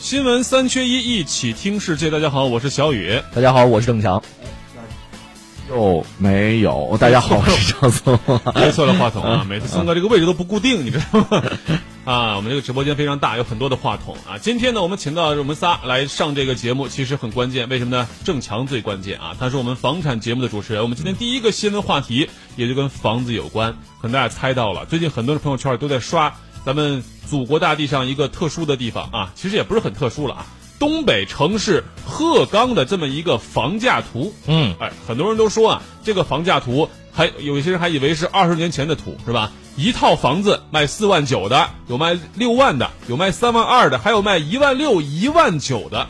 新闻三缺一，一起听世界。大家好，我是小雨。大家好，我是郑强。又没有，大家好，我是张松。别错了话筒啊！每次松哥这个位置都不固定，你知道吗？啊，我们这个直播间非常大，有很多的话筒啊。今天呢，我们请到我们仨来上这个节目，其实很关键。为什么呢？郑强最关键啊，他是我们房产节目的主持人。我们今天第一个新闻话题也就跟房子有关，可能大家猜到了，最近很多的朋友圈都在刷咱们祖国大地上一个特殊的地方啊，其实也不是很特殊了啊。东北城市鹤岗的这么一个房价图，嗯，哎，很多人都说啊，这个房价图还有一些人还以为是二十年前的图，是吧？一套房子卖四万九的，有卖六万的，有卖三万二的，还有卖一万六、一万九的，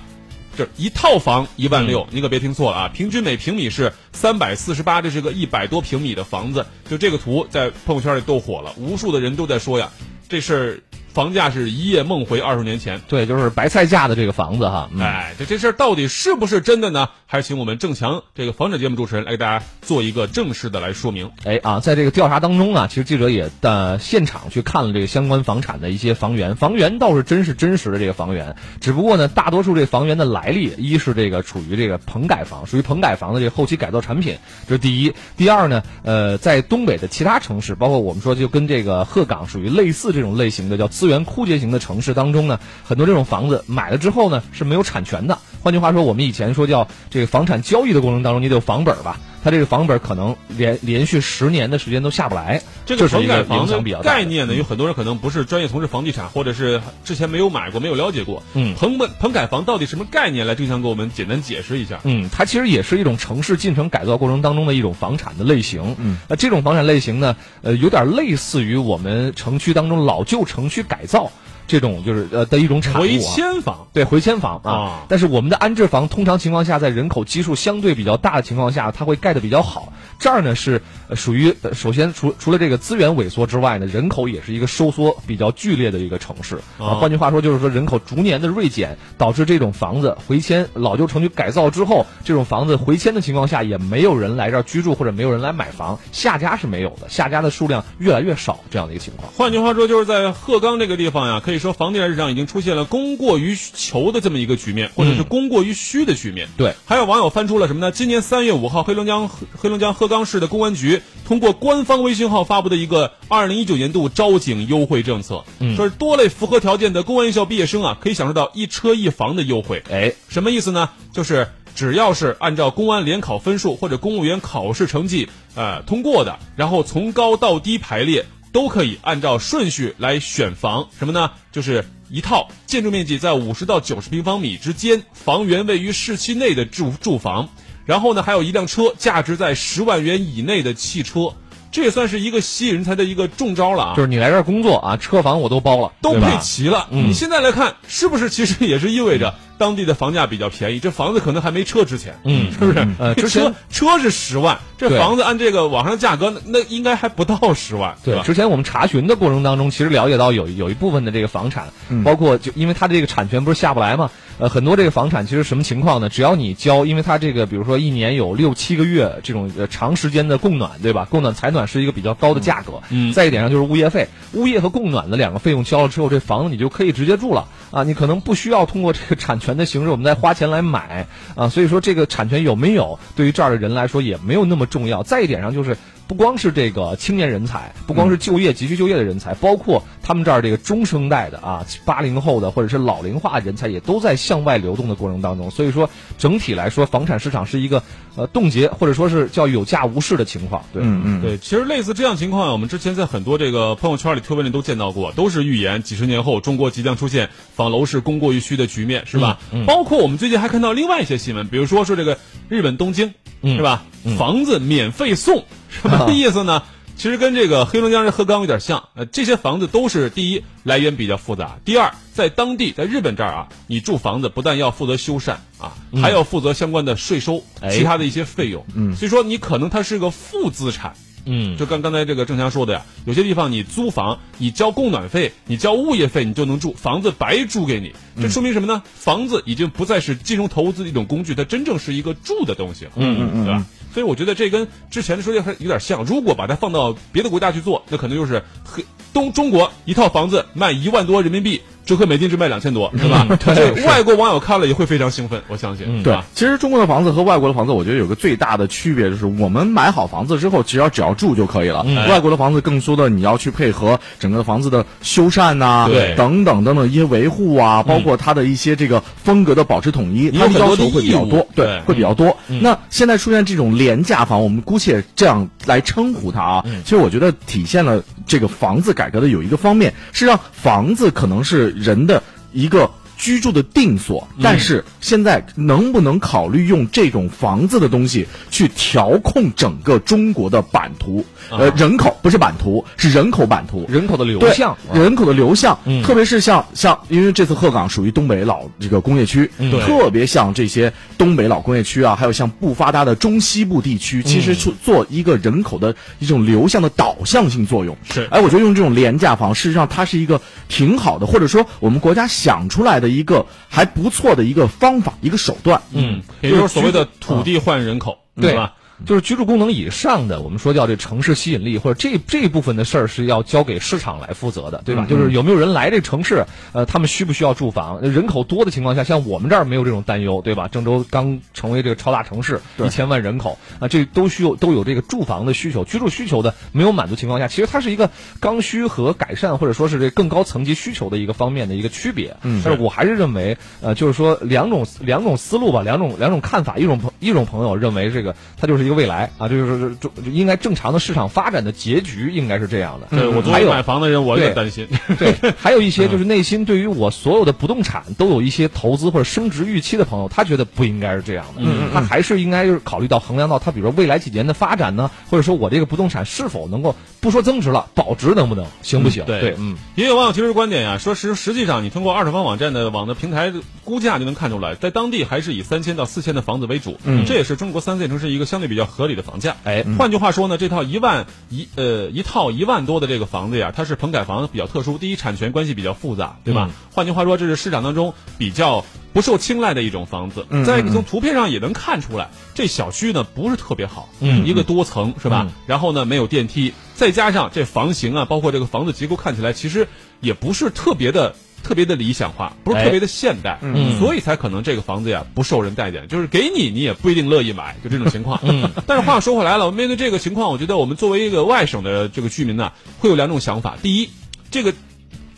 这一套房一万六，你可别听错了啊！平均每平米是三百四十八，这是个一百多平米的房子，就这个图在朋友圈里都火了，无数的人都在说呀，这事儿房价是一夜梦回二十年前，对，就是白菜价的这个房子哈。哎，这这事儿到底是不是真的呢？还是请我们郑强这个房产节目主持人来给大家做一个正式的来说明。哎啊，在这个调查当中啊，其实记者也的现场去看了这个相关房产的一些房源，房源倒是真是真实的这个房源，只不过呢，大多数这房源的来历，一是这个处于这个棚改房，属于棚改房的这个后期改造产品，这是第一。第二呢，呃，在东北的其他城市，包括我们说就跟这个鹤岗属于类似这种类型的叫资源枯竭型的城市当中呢，很多这种房子买了之后呢是没有产权的。换句话说，我们以前说叫这个房产交易的过程当中，你得有房本吧？它这个房本可能连连续十年的时间都下不来。这个房改房的概念呢，有很多人可能不是专业从事房地产，或者是之前没有买过、没有了解过。嗯，棚本棚改房到底什么概念？来，对象给我们简单解释一下。嗯，它其实也是一种城市进城改造过程当中的一种房产的类型。嗯，那这种房产类型呢，呃，有点类似于我们城区当中老旧城区改造。这种就是呃的一种产物，回迁房对回迁房啊，但是我们的安置房通常情况下，在人口基数相对比较大的情况下，它会盖的比较好。这儿呢是属于首先除除了这个资源萎缩之外呢，人口也是一个收缩比较剧烈的一个城市啊。换句话说，就是说人口逐年的锐减，导致这种房子回迁老旧城区改造之后，这种房子回迁的情况下，也没有人来这儿居住或者没有人来买房，下家是没有的，下家的数量越来越少这样的一个情况。换句话说，就是在鹤岗这个地方呀，可以。说房地产市场已经出现了供过于求的这么一个局面，或者是供过于需的局面。对，还有网友翻出了什么呢？今年三月五号，黑龙江黑龙江鹤岗市的公安局通过官方微信号发布的一个二零一九年度招警优惠政策，说是多类符合条件的公安院校毕业生啊，可以享受到一车一房的优惠。哎，什么意思呢？就是只要是按照公安联考分数或者公务员考试成绩呃通过的，然后从高到低排列。都可以按照顺序来选房，什么呢？就是一套建筑面积在五十到九十平方米之间，房源位于市区内的住住房，然后呢，还有一辆车，价值在十万元以内的汽车，这也算是一个吸引人才的一个中招了啊！就是你来这儿工作啊，车房我都包了，都配齐了。你现在来看，是不是其实也是意味着？当地的房价比较便宜，这房子可能还没车值钱，嗯，是不是？呃，车车是十万，这房子按这个网上价格，那那应该还不到十万，对吧？之前我们查询的过程当中，其实了解到有有一部分的这个房产，包括就因为它这个产权不是下不来嘛，呃，很多这个房产其实什么情况呢？只要你交，因为它这个比如说一年有六七个月这种呃长时间的供暖，对吧？供暖采暖是一个比较高的价格，嗯，再一点上就是物业费，物业和供暖的两个费用交了之后，这房子你就可以直接住了啊，你可能不需要通过这个产权权的形式，我们在。花钱来买啊，所以说这个产权有没有，对于这儿的人来说也没有那么重要。再一点上就是。不光是这个青年人才，不光是就业急需就业的人才，包括他们这儿这个中生代的啊，八零后的或者是老龄化人才也都在向外流动的过程当中。所以说，整体来说，房产市场是一个呃冻结或者说是叫有价无市的情况。对，嗯嗯，对。其实类似这样情况，我们之前在很多这个朋友圈里、推文里都见到过，都是预言几十年后中国即将出现房楼市供过于需的局面，是吧？嗯。包括我们最近还看到另外一些新闻，比如说说这个日本东京，是吧？房子免费送。什么意思呢？其实跟这个黑龙江人鹤岗有点像。呃，这些房子都是第一来源比较复杂，第二在当地，在日本这儿啊，你住房子不但要负责修缮啊，还要负责相关的税收、其他的一些费用。嗯，所以说你可能它是个负资产。嗯，就刚刚才这个郑强说的呀，有些地方你租房，你交供暖费，你交物业费，你就能住，房子白租给你，这说明什么呢？房子已经不再是金融投资的一种工具，它真正是一个住的东西。嗯嗯嗯，对吧？所以我觉得这跟之前的说的还有点像。如果把它放到别的国家去做，那可能就是黑东中国一套房子卖一万多人民币。折合美金只卖两千多，是吧？对，外国网友看了也会非常兴奋，我相信。对，其实中国的房子和外国的房子，我觉得有个最大的区别就是，我们买好房子之后，只要只要住就可以了。外国的房子更多的，你要去配合整个房子的修缮呐，等等等等一些维护啊，包括它的一些这个风格的保持统一，它的要求会比较多，对，会比较多。那现在出现这种廉价房，我们姑且这样来称呼它啊。其实我觉得体现了这个房子改革的有一个方面，是让房子可能是。人的一个。居住的定所，但是现在能不能考虑用这种房子的东西去调控整个中国的版图？呃，人口不是版图，是人口版图，人口的流向，人口的流向，特别是像像，因为这次鹤岗属于东北老这个工业区，特别像这些东北老工业区啊，还有像不发达的中西部地区，其实是做一个人口的一种流向的导向性作用。是，哎，我觉得用这种廉价房，事实上它是一个挺好的，或者说我们国家想出来的。一个还不错的一个方法，一个手段，嗯，也就是所谓的土地换人口，对。吧？就是居住功能以上的，我们说叫这城市吸引力，或者这这部分的事儿是要交给市场来负责的，对吧？就是有没有人来这城市，呃，他们需不需要住房？人口多的情况下，像我们这儿没有这种担忧，对吧？郑州刚成为这个超大城市，一千万人口啊，这都需要都有这个住房的需求，居住需求的没有满足情况下，其实它是一个刚需和改善，或者说是这更高层级需求的一个方面的一个区别。嗯，但是我还是认为，呃，就是说两种两种思路吧，两种两种看法，一种朋一种朋友认为这个它就是。一个未来啊，就是就应该正常的市场发展的结局应该是这样的。对我作为买房的人，我也担心。对，还有一些就是内心对于我所有的不动产都有一些投资或者升值预期的朋友，他觉得不应该是这样的。嗯，他还是应该就是考虑到衡量到他，比如说未来几年的发展呢，或者说我这个不动产是否能够不说增值了，保值能不能行不行？对，嗯。也有网友提出观点呀，说实实际上你通过二手房网站的网的平台估价就能看出来，在当地还是以三千到四千的房子为主。嗯，这也是中国三四线城市一个相对比较合理的房价。哎，换句话说呢，这套一万一呃一套一万多的这个房子呀，它是棚改房比较特殊。第一，产权关系比较复杂，对吧？换句话说，这是市场当中比较不受青睐的一种房子。再一个，从图片上也能看出来，这小区呢不是特别好，一个多层是吧？然后呢没有电梯，再加上这房型啊，包括这个房子结构看起来其实也不是特别的。特别的理想化，不是特别的现代，所以才可能这个房子呀不受人待见，就是给你你也不一定乐意买，就这种情况。但是话说回来了，面对这个情况，我觉得我们作为一个外省的这个居民呢，会有两种想法：第一，这个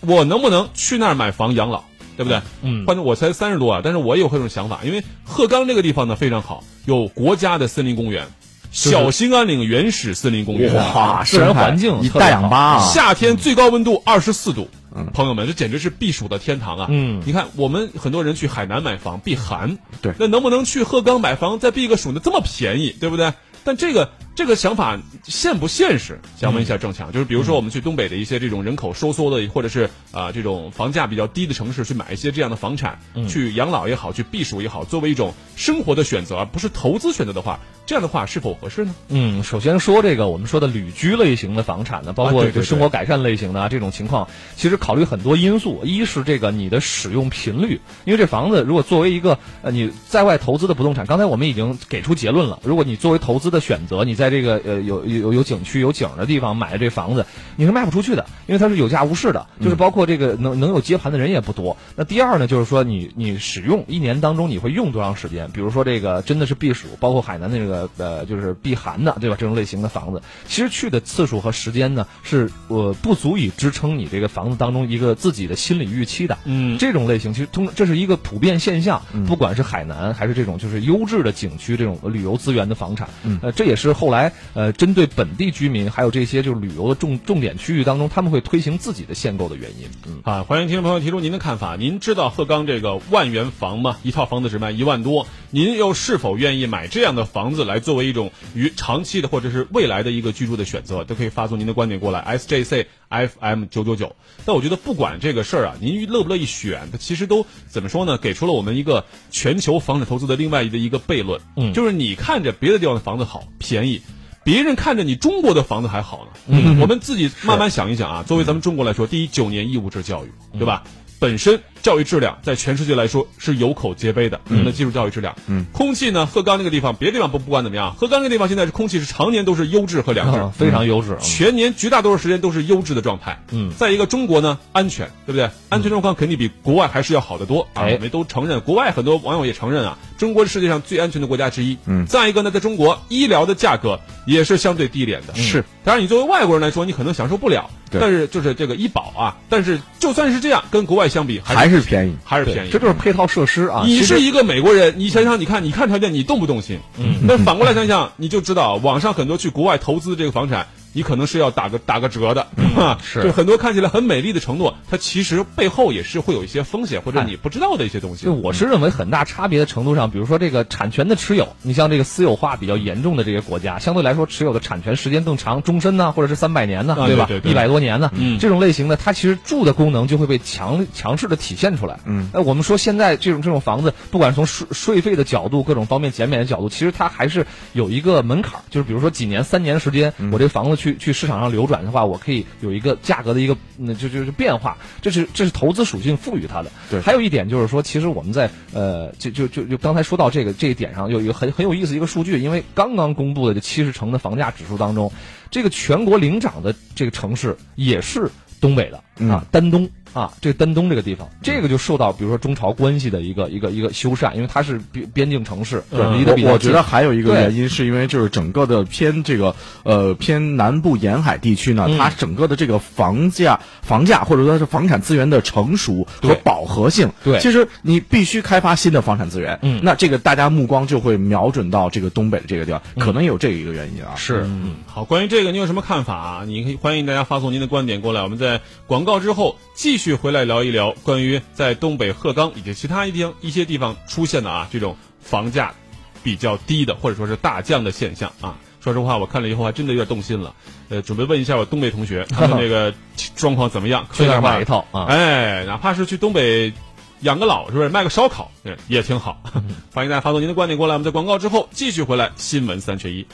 我能不能去那儿买房养老，对不对？嗯，反正我才三十多啊，但是我也有这种想法，因为鹤岗这个地方呢非常好，有国家的森林公园。小兴安岭原始森林公园，哇，自然环境，大氧吧，夏天最高温度二十四度，朋友们，这简直是避暑的天堂啊！嗯，你看，我们很多人去海南买房避寒，对，那能不能去鹤岗买房再避个暑呢？这么便宜，对不对？但这个这个想法现不现实？想问一下郑强，就是比如说我们去东北的一些这种人口收缩的，或者是啊这种房价比较低的城市，去买一些这样的房产，去养老也好，去避暑也好，作为一种生活的选择，而不是投资选择的话。这样的话是否合适呢？嗯，首先说这个我们说的旅居类型的房产呢，包括生活改善类型的啊这种情况，其实考虑很多因素。一是这个你的使用频率，因为这房子如果作为一个呃你在外投资的不动产，刚才我们已经给出结论了。如果你作为投资的选择，你在这个呃有有有景区有景的地方买这房子，你是卖不出去的，因为它是有价无市的，就是包括这个能能有接盘的人也不多。那第二呢，就是说你你使用一年当中你会用多长时间？比如说这个真的是避暑，包括海南的这个。呃就是避寒的，对吧？这种类型的房子，其实去的次数和时间呢，是呃不足以支撑你这个房子当中一个自己的心理预期的。嗯，这种类型其实通这是一个普遍现象，不管是海南还是这种就是优质的景区这种旅游资源的房产，呃，这也是后来呃针对本地居民还有这些就是旅游的重重点区域当中，他们会推行自己的限购的原因。嗯，啊，欢迎听众朋友提出您的看法。您知道鹤岗这个万元房吗？一套房子只卖一万多，您又是否愿意买这样的房子来作为？一种与长期的或者是未来的一个居住的选择，都可以发送您的观点过来，S J C F M 九九九。但我觉得不管这个事儿啊，您乐不乐意选，它其实都怎么说呢？给出了我们一个全球房产投资的另外的一个悖论，嗯，就是你看着别的地方的房子好便宜，别人看着你中国的房子还好呢。嗯，我们自己慢慢想一想啊，作为咱们中国来说，第一九年义务制教育，对吧？本身教育质量在全世界来说是有口皆碑的，我们的基础教育质量。嗯，空气呢，鹤岗那个地方，别的地方不不管怎么样，鹤岗那个地方现在是空气是常年都是优质和良质，非常优质，全年绝大多数时间都是优质的状态。嗯，再一个，中国呢安全，对不对？安全状况肯定比国外还是要好得多啊！哎我们都承认，国外很多网友也承认啊，中国是世界上最安全的国家之一。嗯再一个呢，在中国医疗的价格也是相对低廉的。是，当然你作为外国人来说，你可能享受不了，对但是就是这个医保啊，但是就算是这样，跟国外相比，还是便宜。还是便宜。这就是配套设施啊。你是一个美国人，你想想，你看，你看条件，你动不动心？嗯，那反过来想想，你就知道，网上很多去国外投资这个房产，你可能是要打个打个折的，啊，是就很多看起来很美丽的承诺，它其实背后也是会有一些风险或者你不知道的一些东西就。我是认为很大差别的程度上，比如说这个产权的持有，你像这个私有化比较严重的这些国家，相对来说持有的产权时间更长，终身呢，或者是三百年呢，啊对吧？一百多年呢，嗯这种类型的，它其实住的功能就会被强强势的体现出来。嗯，那我们说现在这种这种房子，不管从税税费的角度，各种方面减免的角度，其实它还是有一个门槛，就是比如说几年、三年时间，我这个房子去去市场上流转的话，我可以有一个价格的一个那，就就是变化，这是这是投资属性赋予它的。对还有一点就是说，其实我们在呃，就就就就刚才说到这个这一点上，有一个很很有意思一个数据，因为刚刚公布的这七十城的房价指数当中，这个全国领涨的这个城市也是东北的啊嗯，丹东。啊，这个丹东这个地方，这个就受到比如说中朝关系的一个一个一个修缮，因为它是边边境城市，对离得比较近我我觉得还有一个原因，是因为就是整个的偏这个呃偏南部沿海地区呢，嗯。它整个的这个房价房价或者说是房产资源的成熟和饱和性，对。其实你必须开发新的房产资源，嗯。那这个大家目光就会瞄准到这个东北的这个地方，可能有这一个原因啊。是嗯，好，关于这个你有什么看法啊？你可以欢迎大家发送您的观点过来，我们在广告之后继续回来聊一聊关于在东北鹤岗以及其他一地一些地方出现的啊这种房价比较低的或者说是大降的现象啊。说实话，我看了以后还真的有点动心了，呃，准备问一下我东北同学，他们那个 状况怎么样？可去那儿以买一套啊。哎，哪怕是去东北养个老，是不是卖个烧烤，嗯也挺好。欢迎大家发送您的观点过来，我们在广告之后继续回来，新闻三缺一。